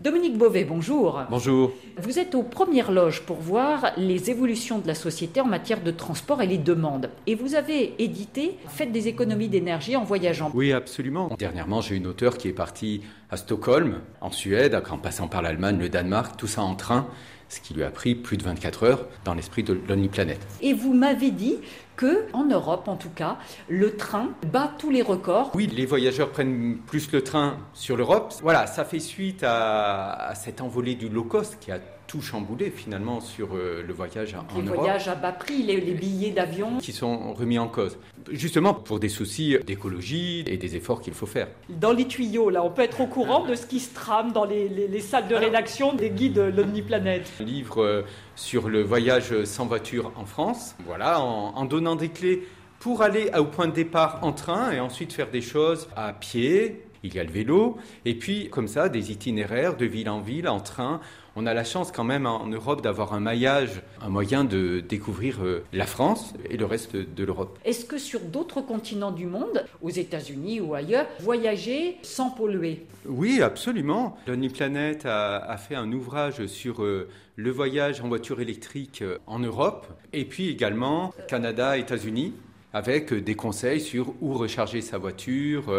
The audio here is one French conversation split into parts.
Dominique Beauvais, bonjour. Bonjour. Vous êtes aux premières loges pour voir les évolutions de la société en matière de transport et les demandes. Et vous avez édité Faites des économies d'énergie en voyageant. Oui, absolument. Dernièrement, j'ai une auteure qui est partie à Stockholm, en Suède, en passant par l'Allemagne, le Danemark, tout ça en train, ce qui lui a pris plus de 24 heures dans l'esprit de Lonely Planet. Et vous m'avez dit que, en Europe en tout cas, le train bat tous les records. Oui, les voyageurs prennent plus le train sur l'Europe. Voilà, ça fait suite à, cette envolée du low cost qui a tout chamboulé finalement sur euh, le voyage en les Europe. Les voyages à bas prix, les, billets d'avion. Qui sont remis en cause. Justement pour des soucis d'écologie et des efforts qu'il faut faire. Dans les tuyaux, là, on peut être au courant de ce qui se trame dans les, salles de rédaction des guides l'Omniplanète. Un livre euh, sur le voyage sans voiture en France. Voilà, en, en donnant des clés pour aller au point de départ en train et ensuite faire des choses à pied, il y a le vélo, et puis comme ça, des itinéraires de ville en ville, en train. On a la chance quand même en Europe d'avoir un maillage, un moyen de découvrir euh, la France et le reste de l'Europe. Est-ce que sur d'autres continents du monde, aux États-Unis ou ailleurs, voyager sans polluer? Oui, absolument. Lonely Planet a, a, fait un ouvrage sur euh, le voyage en voiture électrique euh, en Europe et puis également Canada, États-Unis avec des conseils sur où recharger sa voiture.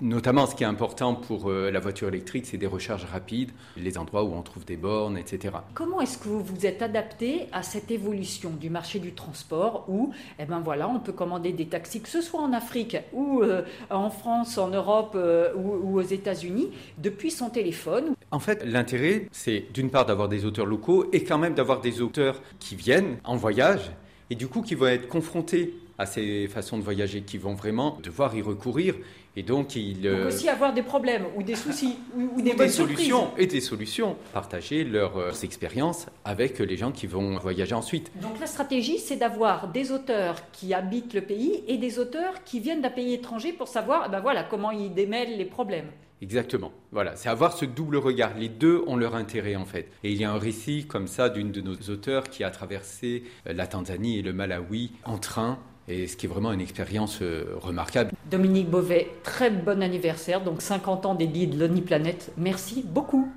Notamment, ce qui est important pour euh, la voiture électrique, c'est des recharges rapides, les endroits où on trouve des bornes, etc. Comment est-ce que vous vous êtes adapté à cette évolution du marché du transport où, eh ben voilà, on peut commander des taxis, que ce soit en Afrique ou euh, en France, en Europe euh, ou, aux États-Unis, depuis son téléphone En fait, l'intérêt, c'est d'une part d'avoir des auteurs locaux et quand même d'avoir des auteurs qui viennent en voyage et du coup qui vont être confrontés à ces façons de voyager, qui vont vraiment devoir y recourir. Et donc, il euh, aussi avoir des problèmes ou des soucis ou, des, des solutions et des solutions. Partager leurs euh, expériences avec les gens qui vont voyager ensuite. Donc la stratégie, c'est d'avoir des auteurs qui habitent le pays et des auteurs qui viennent d'un pays étranger pour savoir, ben voilà, comment ils démêlent les problèmes. Exactement. Voilà, c'est avoir ce double regard. Les deux ont leur intérêt en fait. Et il y a un récit comme ça d'une de nos auteurs qui a traversé euh, la Tanzanie et le Malawi en train et ce qui est vraiment une expérience euh, remarquable. Dominique Beauvais, très bon anniversaire, donc 50 ans des guides Lonely Planet. Merci beaucoup.